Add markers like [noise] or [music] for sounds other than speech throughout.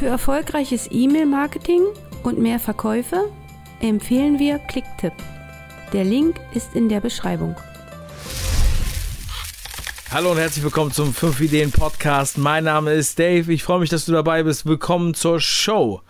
Für erfolgreiches E-Mail-Marketing und mehr Verkäufe empfehlen wir Clicktip. Der Link ist in der Beschreibung. Hallo und herzlich willkommen zum 5 Ideen Podcast. Mein Name ist Dave. Ich freue mich, dass du dabei bist. Willkommen zur Show.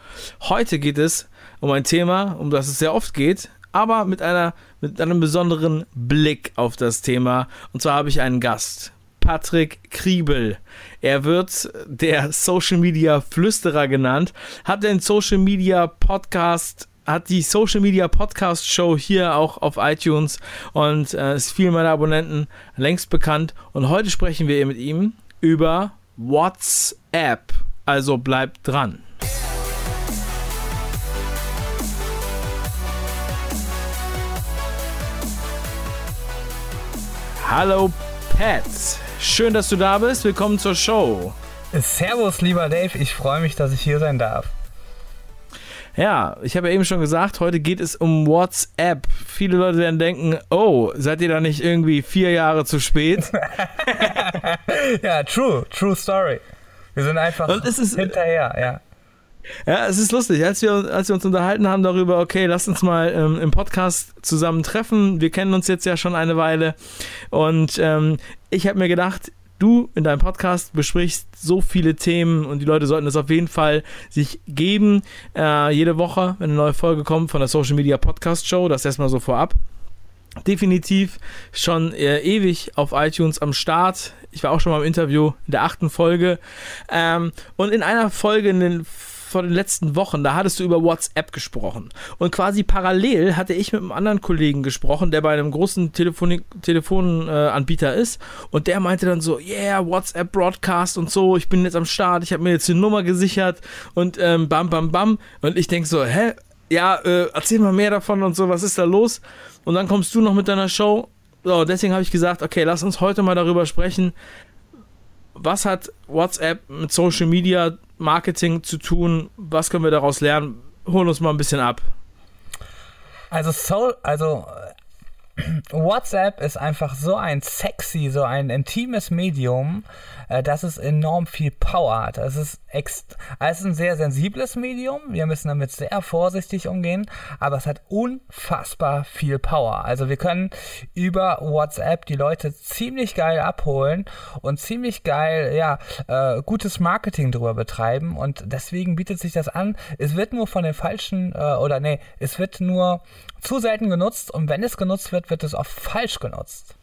Heute geht es um ein Thema, um das es sehr oft geht, aber mit einer mit einem besonderen Blick auf das Thema. Und zwar habe ich einen Gast. Patrick Kriebel. Er wird der Social Media Flüsterer genannt, hat den Social Media Podcast hat die Social Media Podcast Show hier auch auf iTunes und äh, ist vielen meiner Abonnenten längst bekannt. Und heute sprechen wir mit ihm über WhatsApp. Also bleibt dran. Hallo Pat, schön, dass du da bist. Willkommen zur Show. Servus, lieber Dave. Ich freue mich, dass ich hier sein darf. Ja, ich habe ja eben schon gesagt, heute geht es um WhatsApp. Viele Leute werden denken, oh, seid ihr da nicht irgendwie vier Jahre zu spät? [laughs] ja, true, true story. Wir sind einfach hinterher, ja. Ja, es ist lustig. Als wir, als wir uns unterhalten haben darüber, okay, lass uns mal ähm, im Podcast zusammen treffen. Wir kennen uns jetzt ja schon eine Weile. Und ähm, ich habe mir gedacht, du in deinem Podcast besprichst so viele Themen und die Leute sollten es auf jeden Fall sich geben. Äh, jede Woche, wenn eine neue Folge kommt von der Social Media Podcast Show, das erstmal so vorab. Definitiv schon äh, ewig auf iTunes am Start. Ich war auch schon mal im Interview in der achten Folge. Ähm, und in einer Folge in den vor den letzten Wochen, da hattest du über WhatsApp gesprochen. Und quasi parallel hatte ich mit einem anderen Kollegen gesprochen, der bei einem großen Telefon Telefonanbieter äh, ist. Und der meinte dann so, yeah, WhatsApp Broadcast und so, ich bin jetzt am Start, ich habe mir jetzt die Nummer gesichert und ähm, bam, bam, bam. Und ich denke so, hä? Ja, äh, erzähl mal mehr davon und so, was ist da los? Und dann kommst du noch mit deiner Show. So, deswegen habe ich gesagt, okay, lass uns heute mal darüber sprechen, was hat WhatsApp mit Social Media Marketing zu tun? Was können wir daraus lernen? Holen uns mal ein bisschen ab. Also, so, also WhatsApp ist einfach so ein sexy, so ein intimes Medium, äh, dass es enorm viel Power hat. Es ist, also es ist ein sehr sensibles Medium. Wir müssen damit sehr vorsichtig umgehen, aber es hat unfassbar viel Power. Also wir können über WhatsApp die Leute ziemlich geil abholen und ziemlich geil, ja, äh, gutes Marketing drüber betreiben und deswegen bietet sich das an. Es wird nur von den falschen, äh, oder nee, es wird nur zu selten genutzt und wenn es genutzt wird, wird es oft falsch genutzt.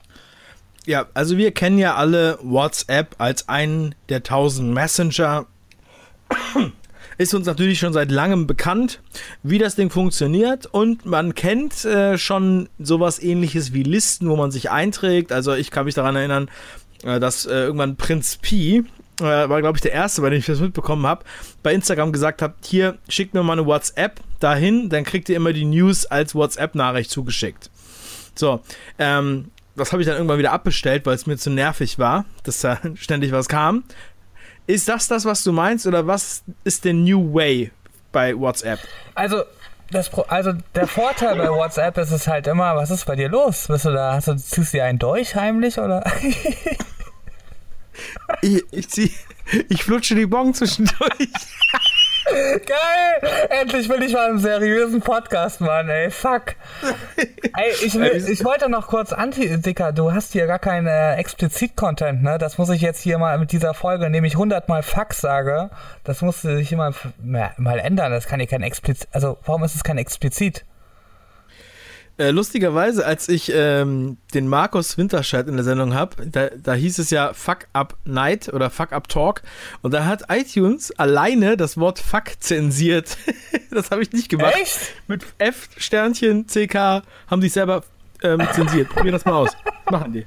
Ja, also wir kennen ja alle WhatsApp als einen der tausend Messenger. [clears throat] Ist uns natürlich schon seit langem bekannt, wie das Ding funktioniert und man kennt äh, schon sowas ähnliches wie Listen, wo man sich einträgt. Also ich kann mich daran erinnern, äh, dass äh, irgendwann Prinz Pi, äh, war glaube ich der erste, bei dem ich das mitbekommen habe, bei Instagram gesagt hat, hier schickt mir mal eine WhatsApp dahin, dann kriegt ihr immer die News als WhatsApp-Nachricht zugeschickt. So, ähm, das habe ich dann irgendwann wieder abbestellt, weil es mir zu nervig war, dass da [laughs] ständig was kam. Ist das das, was du meinst, oder was ist der New Way bei WhatsApp? Also, das, also der Vorteil bei WhatsApp ist es halt immer, was ist bei dir los? Bist du da, hast du, ziehst du dir einen durch heimlich oder? [laughs] ich, ich, zieh, ich flutsche die Bon zwischendurch. [laughs] Geil! Endlich bin ich mal im seriösen Podcast, Mann, ey. Fuck. Ey, ich, will, ich wollte noch kurz anti, Dicker, du hast hier gar keinen äh, Explizit-Content, ne? Das muss ich jetzt hier mal mit dieser Folge, indem ich 100 Mal Fuck sage, das musste sich immer mal ändern. Das kann hier kein Explizit, also warum ist es kein Explizit? Äh, lustigerweise, als ich ähm, den Markus Winterscheid in der Sendung habe, da, da hieß es ja Fuck Up Night oder Fuck Up Talk und da hat iTunes alleine das Wort Fuck zensiert. [laughs] das habe ich nicht gemacht. Echt? Mit F Sternchen CK haben die selber ähm, zensiert. Probieren das mal aus. Machen die.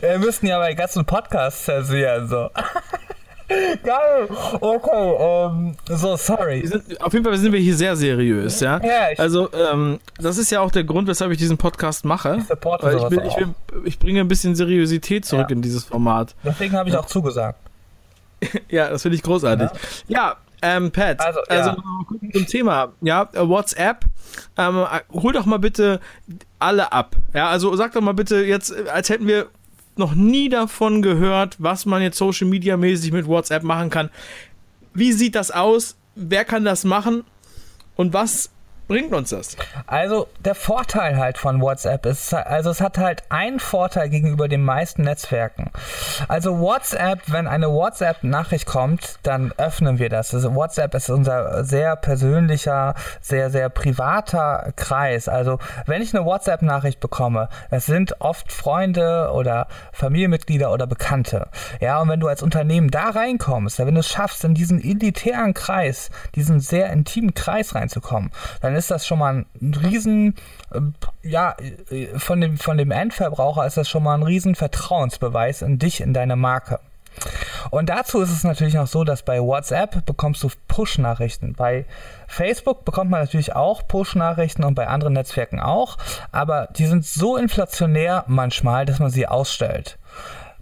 Wir müssten ja bei ganzen Podcasts zensieren so. [laughs] Geil. Okay, ähm, so, sorry. Sind, auf jeden Fall sind wir hier sehr seriös, ja. ja also, ähm, das ist ja auch der Grund, weshalb ich diesen Podcast mache. Ich supporte weil ich, will, ich, will, ich bringe ein bisschen Seriosität zurück ja. in dieses Format. Deswegen habe ich auch zugesagt. [laughs] ja, das finde ich großartig. Ja, ja ähm, Pat, also, also ja. zum Thema, ja, WhatsApp, ähm, hol doch mal bitte alle ab. Ja, also sag doch mal bitte jetzt, als hätten wir noch nie davon gehört, was man jetzt Social Media mäßig mit WhatsApp machen kann. wie sieht das aus? Wer kann das machen? Und was bringt uns das? Also der Vorteil halt von WhatsApp ist, also es hat halt einen Vorteil gegenüber den meisten Netzwerken. Also WhatsApp, wenn eine WhatsApp-Nachricht kommt, dann öffnen wir das. Also WhatsApp ist unser sehr persönlicher, sehr, sehr privater Kreis. Also wenn ich eine WhatsApp-Nachricht bekomme, es sind oft Freunde oder Familienmitglieder oder Bekannte. Ja, und wenn du als Unternehmen da reinkommst, wenn du es schaffst, in diesen elitären Kreis, diesen sehr intimen Kreis reinzukommen, dann ist das schon mal ein riesen, äh, ja, äh, von dem, von dem Endverbraucher ist das schon mal ein riesen Vertrauensbeweis in dich, in deine Marke. Und dazu ist es natürlich noch so, dass bei WhatsApp bekommst du Push-Nachrichten. Bei Facebook bekommt man natürlich auch Push-Nachrichten und bei anderen Netzwerken auch, aber die sind so inflationär manchmal, dass man sie ausstellt.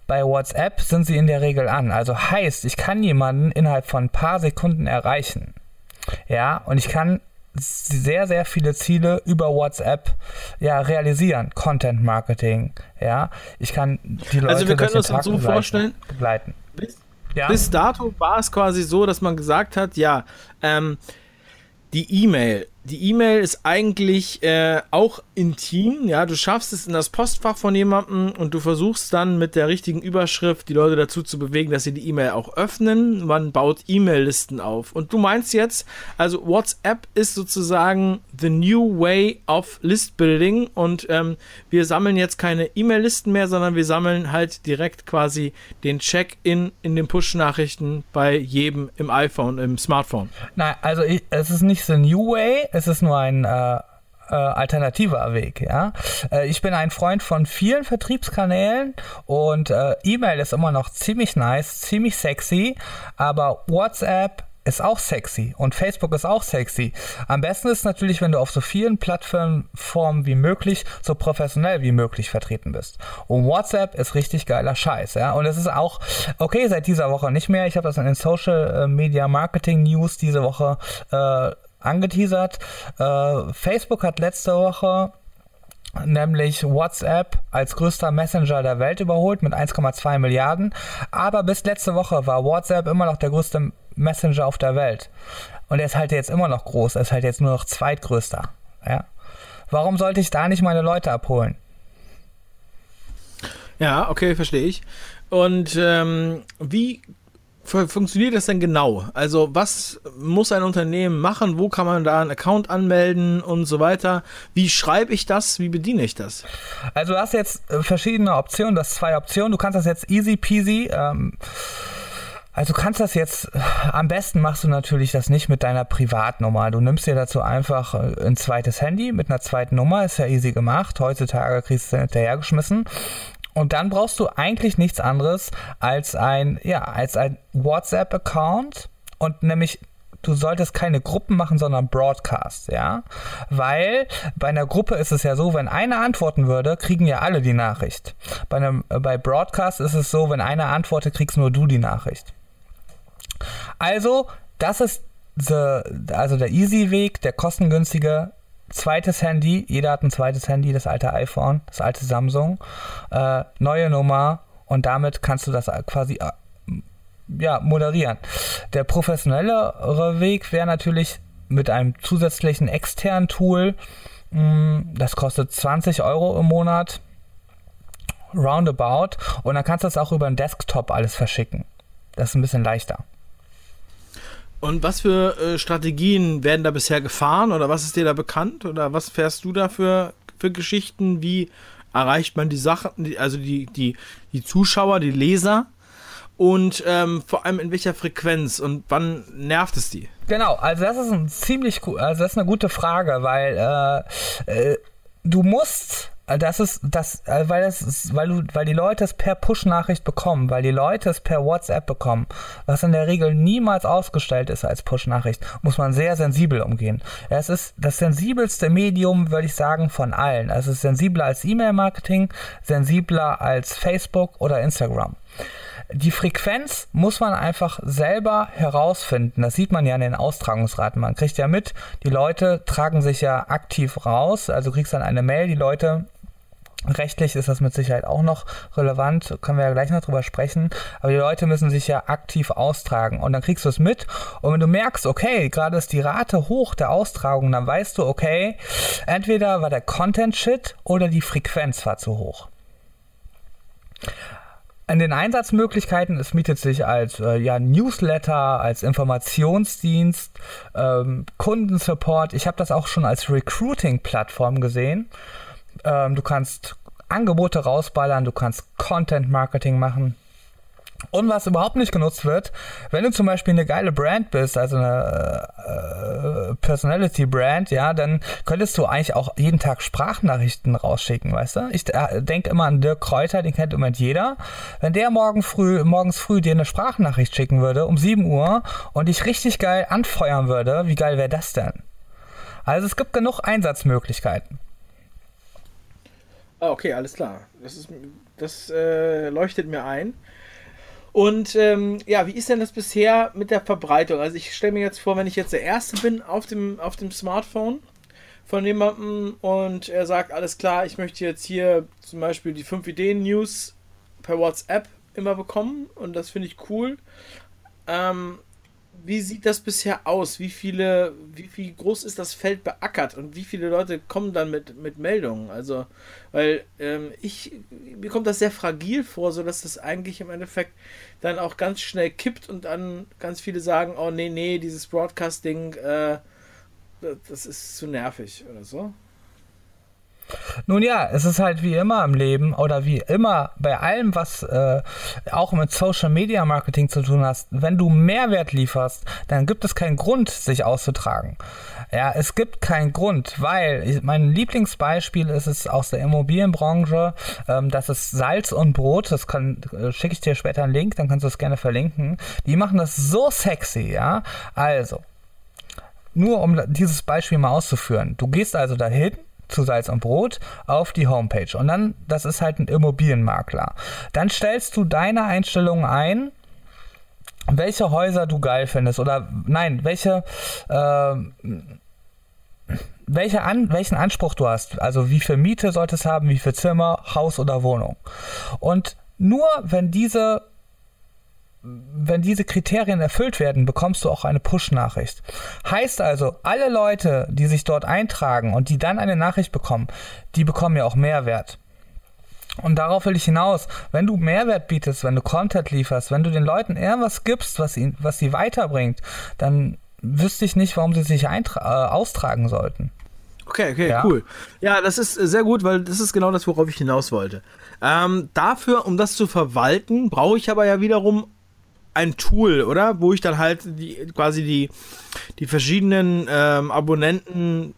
Bei WhatsApp sind sie in der Regel an. Also heißt, ich kann jemanden innerhalb von ein paar Sekunden erreichen. Ja, und ich kann sehr, sehr viele Ziele über WhatsApp ja, realisieren. Content Marketing, ja. Ich kann die Leute Also wir können uns so vorstellen. Begleiten. Bis, ja. bis dato war es quasi so, dass man gesagt hat, ja, ähm, die E-Mail die E-Mail ist eigentlich äh, auch intim. Ja, du schaffst es in das Postfach von jemandem und du versuchst dann mit der richtigen Überschrift die Leute dazu zu bewegen, dass sie die E-Mail auch öffnen. Man baut E-Mail-Listen auf. Und du meinst jetzt, also WhatsApp ist sozusagen the new way of List Building und ähm, wir sammeln jetzt keine E-Mail-Listen mehr, sondern wir sammeln halt direkt quasi den Check-in in den Push-Nachrichten bei jedem im iPhone, im Smartphone. Nein, also ich, es ist nicht the new way, es ist nur ein äh, äh, alternativer Weg. Ja? Äh, ich bin ein Freund von vielen Vertriebskanälen und äh, E-Mail ist immer noch ziemlich nice, ziemlich sexy, aber WhatsApp ist auch sexy und Facebook ist auch sexy. Am besten ist natürlich, wenn du auf so vielen Plattformen wie möglich, so professionell wie möglich vertreten bist. Und WhatsApp ist richtig geiler Scheiß, ja. Und es ist auch, okay, seit dieser Woche nicht mehr. Ich habe das in den Social Media Marketing News diese Woche äh, angeteasert. Äh, Facebook hat letzte Woche nämlich WhatsApp als größter Messenger der Welt überholt mit 1,2 Milliarden. Aber bis letzte Woche war WhatsApp immer noch der größte Messenger auf der Welt. Und er ist halt jetzt immer noch groß, er ist halt jetzt nur noch zweitgrößter. Ja? Warum sollte ich da nicht meine Leute abholen? Ja, okay, verstehe ich. Und ähm, wie funktioniert das denn genau? Also was muss ein Unternehmen machen? Wo kann man da einen Account anmelden und so weiter? Wie schreibe ich das? Wie bediene ich das? Also du hast jetzt äh, verschiedene Optionen, du hast zwei Optionen. Du kannst das jetzt easy peasy ähm also du kannst das jetzt, äh, am besten machst du natürlich das nicht mit deiner Privatnummer. Du nimmst dir dazu einfach äh, ein zweites Handy mit einer zweiten Nummer, ist ja easy gemacht. Heutzutage kriegst du es hinterhergeschmissen. Und dann brauchst du eigentlich nichts anderes als ein, ja, als ein WhatsApp-Account und nämlich du solltest keine Gruppen machen, sondern Broadcast, ja? Weil bei einer Gruppe ist es ja so, wenn einer antworten würde, kriegen ja alle die Nachricht. Bei einem bei Broadcast ist es so, wenn einer antwortet, kriegst nur du die Nachricht. Also, das ist the, also der easy Weg, der kostengünstige zweites Handy, jeder hat ein zweites Handy, das alte iPhone, das alte Samsung, äh, neue Nummer und damit kannst du das quasi äh, ja, moderieren. Der professionellere Weg wäre natürlich mit einem zusätzlichen externen Tool, mh, hm, das kostet 20 Euro im Monat, roundabout, und dann kannst du das auch über den Desktop alles verschicken. Das ist ein bisschen leichter. Und was für äh, Strategien werden da bisher gefahren oder was ist dir da bekannt oder was fährst du da für, für Geschichten? Wie erreicht man die Sachen, also die, die, die Zuschauer, die Leser? Und ähm, vor allem in welcher Frequenz und wann nervt es die? Genau, also das ist ein ziemlich also das ist eine gute Frage, weil äh, äh, du musst das ist das, äh, weil das ist, weil du, weil die Leute es per Push-Nachricht bekommen, weil die Leute es per WhatsApp bekommen, was in der Regel niemals ausgestellt ist als Push-Nachricht, muss man sehr sensibel umgehen. Es ist das sensibelste Medium, würde ich sagen, von allen. Es ist sensibler als E-Mail-Marketing, sensibler als Facebook oder Instagram. Die Frequenz muss man einfach selber herausfinden. Das sieht man ja in den Austragungsraten. Man kriegt ja mit, die Leute tragen sich ja aktiv raus. Also kriegst dann eine Mail, die Leute Rechtlich ist das mit Sicherheit auch noch relevant, können wir ja gleich noch drüber sprechen. Aber die Leute müssen sich ja aktiv austragen und dann kriegst du es mit. Und wenn du merkst, okay, gerade ist die Rate hoch der Austragung, dann weißt du, okay, entweder war der Content Shit oder die Frequenz war zu hoch. An den Einsatzmöglichkeiten, es mietet sich als äh, ja, Newsletter, als Informationsdienst, ähm, Kundensupport. Ich habe das auch schon als Recruiting-Plattform gesehen. Ähm, du kannst Angebote rausballern, du kannst Content Marketing machen. Und was überhaupt nicht genutzt wird, wenn du zum Beispiel eine geile Brand bist, also eine äh, Personality Brand, ja, dann könntest du eigentlich auch jeden Tag Sprachnachrichten rausschicken, weißt du? Ich äh, denke immer an Dirk Kräuter, den kennt im Moment jeder. Wenn der morgen früh, morgens früh dir eine Sprachnachricht schicken würde um 7 Uhr und dich richtig geil anfeuern würde, wie geil wäre das denn? Also es gibt genug Einsatzmöglichkeiten. Ah, okay, alles klar. Das, ist, das äh, leuchtet mir ein. Und ähm, ja, wie ist denn das bisher mit der Verbreitung? Also ich stelle mir jetzt vor, wenn ich jetzt der Erste bin auf dem, auf dem Smartphone von jemandem und er sagt, alles klar, ich möchte jetzt hier zum Beispiel die 5 Ideen News per WhatsApp immer bekommen und das finde ich cool. Ähm, wie sieht das bisher aus? Wie viele, wie viel groß ist das Feld beackert und wie viele Leute kommen dann mit, mit Meldungen? Also, weil ähm, ich, mir kommt das sehr fragil vor, sodass das eigentlich im Endeffekt dann auch ganz schnell kippt und dann ganz viele sagen, oh nee, nee, dieses Broadcasting, äh, das ist zu nervig oder so. Nun ja, es ist halt wie immer im Leben oder wie immer bei allem, was äh, auch mit Social Media Marketing zu tun hast. Wenn du Mehrwert lieferst, dann gibt es keinen Grund, sich auszutragen. Ja, es gibt keinen Grund, weil mein Lieblingsbeispiel ist es aus der Immobilienbranche. Ähm, das ist Salz und Brot. Das kann äh, schicke ich dir später einen Link, dann kannst du es gerne verlinken. Die machen das so sexy, ja. Also nur um dieses Beispiel mal auszuführen. Du gehst also dahin zu Salz und Brot auf die Homepage. Und dann, das ist halt ein Immobilienmakler. Dann stellst du deine Einstellungen ein, welche Häuser du geil findest oder nein, welche äh, welche an, welchen Anspruch du hast. Also wie viel Miete solltest du haben, wie viel Zimmer, Haus oder Wohnung. Und nur wenn diese wenn diese Kriterien erfüllt werden, bekommst du auch eine Push-Nachricht. Heißt also, alle Leute, die sich dort eintragen und die dann eine Nachricht bekommen, die bekommen ja auch Mehrwert. Und darauf will ich hinaus. Wenn du Mehrwert bietest, wenn du Content lieferst, wenn du den Leuten irgendwas gibst, was, ihn, was sie weiterbringt, dann wüsste ich nicht, warum sie sich äh, austragen sollten. Okay, okay, ja? cool. Ja, das ist sehr gut, weil das ist genau das, worauf ich hinaus wollte. Ähm, dafür, um das zu verwalten, brauche ich aber ja wiederum ein Tool, oder? Wo ich dann halt die, quasi die, die verschiedenen ähm, Abonnenten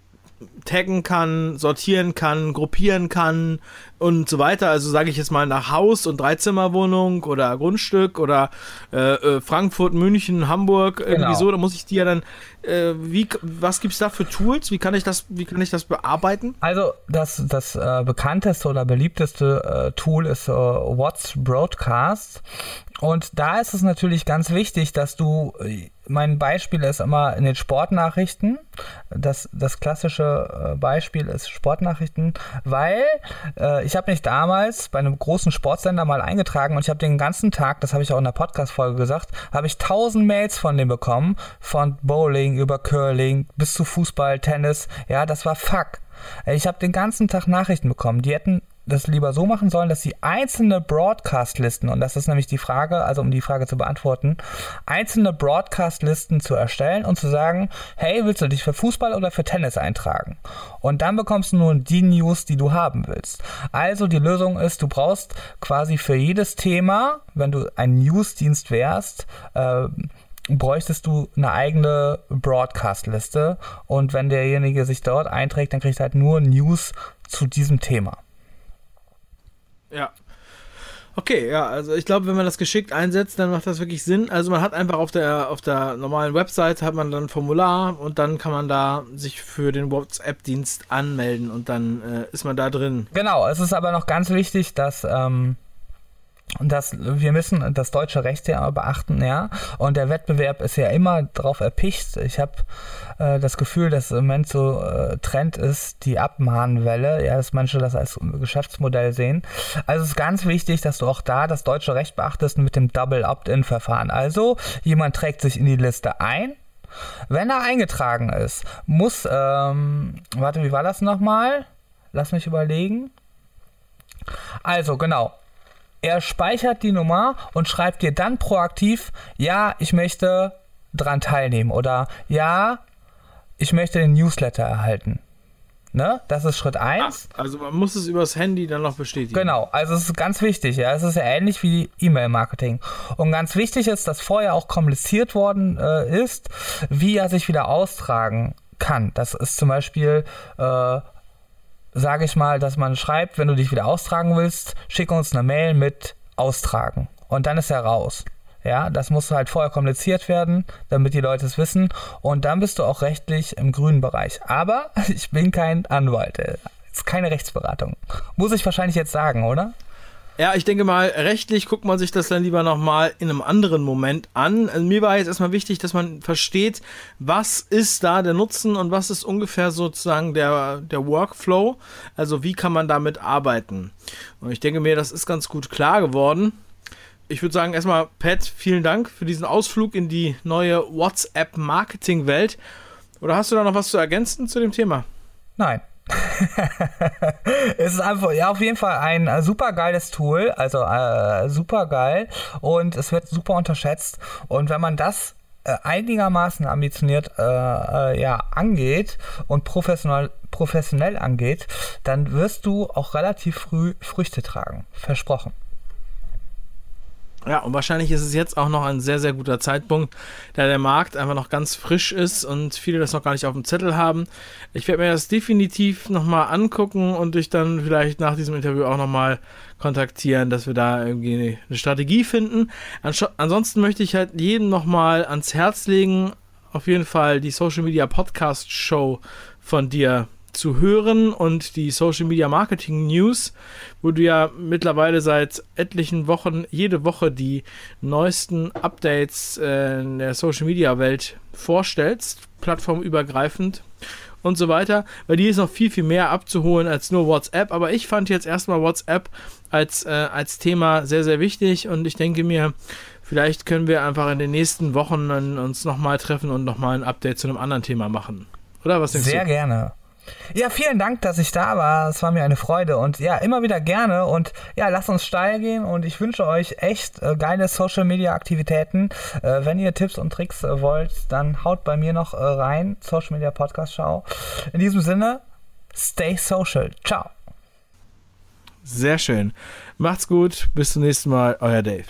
taggen kann, sortieren kann, gruppieren kann und so weiter. Also sage ich jetzt mal nach Haus und Dreizimmerwohnung oder Grundstück oder äh, äh, Frankfurt, München, Hamburg genau. irgendwie so. Da muss ich die ja dann. Äh, wie, was gibt es da für Tools? Wie kann ich das, wie kann ich das bearbeiten? Also das, das äh, bekannteste oder beliebteste äh, Tool ist äh, What's Broadcast. Und da ist es natürlich ganz wichtig, dass du, mein Beispiel ist immer in den Sportnachrichten, das, das klassische äh, Beispiel ist Sportnachrichten, weil äh, ich habe mich damals bei einem großen Sportsender mal eingetragen und ich habe den ganzen Tag, das habe ich auch in der Podcast-Folge gesagt, habe ich tausend Mails von dem bekommen, von Bowling über Curling bis zu Fußball, Tennis, ja, das war fuck. Ich habe den ganzen Tag Nachrichten bekommen. Die hätten das lieber so machen sollen, dass sie einzelne Broadcast-Listen, und das ist nämlich die Frage, also um die Frage zu beantworten, einzelne Broadcast-Listen zu erstellen und zu sagen, hey, willst du dich für Fußball oder für Tennis eintragen? Und dann bekommst du nur die News, die du haben willst. Also die Lösung ist, du brauchst quasi für jedes Thema, wenn du ein Newsdienst wärst, äh, bräuchtest du eine eigene Broadcast-Liste und wenn derjenige sich dort einträgt, dann kriegt er halt nur News zu diesem Thema. Ja. Okay, ja, also ich glaube, wenn man das geschickt einsetzt, dann macht das wirklich Sinn. Also man hat einfach auf der auf der normalen Website hat man dann ein Formular und dann kann man da sich für den WhatsApp-Dienst anmelden und dann äh, ist man da drin. Genau, es ist aber noch ganz wichtig, dass ähm, dass wir müssen das deutsche Recht ja beachten, ja. Und der Wettbewerb ist ja immer darauf erpicht. Ich habe äh, das Gefühl, dass im Moment so äh, Trend ist, die Abmahnwelle, ja, dass manche das als Geschäftsmodell sehen. Also es ist ganz wichtig, dass du auch da das deutsche Recht beachtest mit dem Double Opt-in-Verfahren. Also jemand trägt sich in die Liste ein. Wenn er eingetragen ist, muss, ähm, warte, wie war das nochmal? Lass mich überlegen. Also, genau. Er speichert die Nummer und schreibt dir dann proaktiv, ja, ich möchte dran teilnehmen oder ja, ich möchte den Newsletter erhalten. Ne? Das ist Schritt 1. Also man muss es übers Handy dann noch bestätigen. Genau, also es ist ganz wichtig, ja. Es ist ja ähnlich wie E-Mail-Marketing. Und ganz wichtig ist, dass vorher auch kommuniziert worden äh, ist, wie er sich wieder austragen kann. Das ist zum Beispiel äh, sage ich mal, dass man schreibt, wenn du dich wieder austragen willst, schick uns eine Mail mit austragen. Und dann ist er raus. Ja, das muss halt vorher kommuniziert werden, damit die Leute es wissen. Und dann bist du auch rechtlich im grünen Bereich. Aber [laughs] ich bin kein Anwalt. Es ist keine Rechtsberatung. Muss ich wahrscheinlich jetzt sagen, oder? Ja, ich denke mal, rechtlich guckt man sich das dann lieber nochmal in einem anderen Moment an. Also mir war jetzt erstmal wichtig, dass man versteht, was ist da der Nutzen und was ist ungefähr sozusagen der, der Workflow. Also wie kann man damit arbeiten. Und ich denke mir, das ist ganz gut klar geworden. Ich würde sagen, erstmal, Pat, vielen Dank für diesen Ausflug in die neue WhatsApp-Marketing-Welt. Oder hast du da noch was zu ergänzen zu dem Thema? Nein. [laughs] es ist einfach, ja, auf jeden Fall ein äh, super geiles Tool, also äh, super geil und es wird super unterschätzt. Und wenn man das äh, einigermaßen ambitioniert äh, äh, ja, angeht und professionell, professionell angeht, dann wirst du auch relativ früh Früchte tragen. Versprochen. Ja, und wahrscheinlich ist es jetzt auch noch ein sehr, sehr guter Zeitpunkt, da der Markt einfach noch ganz frisch ist und viele das noch gar nicht auf dem Zettel haben. Ich werde mir das definitiv nochmal angucken und dich dann vielleicht nach diesem Interview auch nochmal kontaktieren, dass wir da irgendwie eine Strategie finden. Ansonsten möchte ich halt jedem nochmal ans Herz legen, auf jeden Fall die Social Media Podcast Show von dir zu hören und die Social Media Marketing News, wo du ja mittlerweile seit etlichen Wochen jede Woche die neuesten Updates äh, in der Social Media Welt vorstellst, plattformübergreifend und so weiter, weil die ist noch viel, viel mehr abzuholen als nur WhatsApp. Aber ich fand jetzt erstmal WhatsApp als, äh, als Thema sehr, sehr wichtig und ich denke mir, vielleicht können wir einfach in den nächsten Wochen uns nochmal treffen und nochmal ein Update zu einem anderen Thema machen. Oder was denkst sehr du? Sehr gerne. Ja, vielen Dank, dass ich da war. Es war mir eine Freude und ja, immer wieder gerne und ja, lasst uns steil gehen und ich wünsche euch echt äh, geile Social Media Aktivitäten. Äh, wenn ihr Tipps und Tricks äh, wollt, dann haut bei mir noch äh, rein. Social Media Podcast Schau. In diesem Sinne, stay social. Ciao. Sehr schön. Macht's gut. Bis zum nächsten Mal. Euer Dave.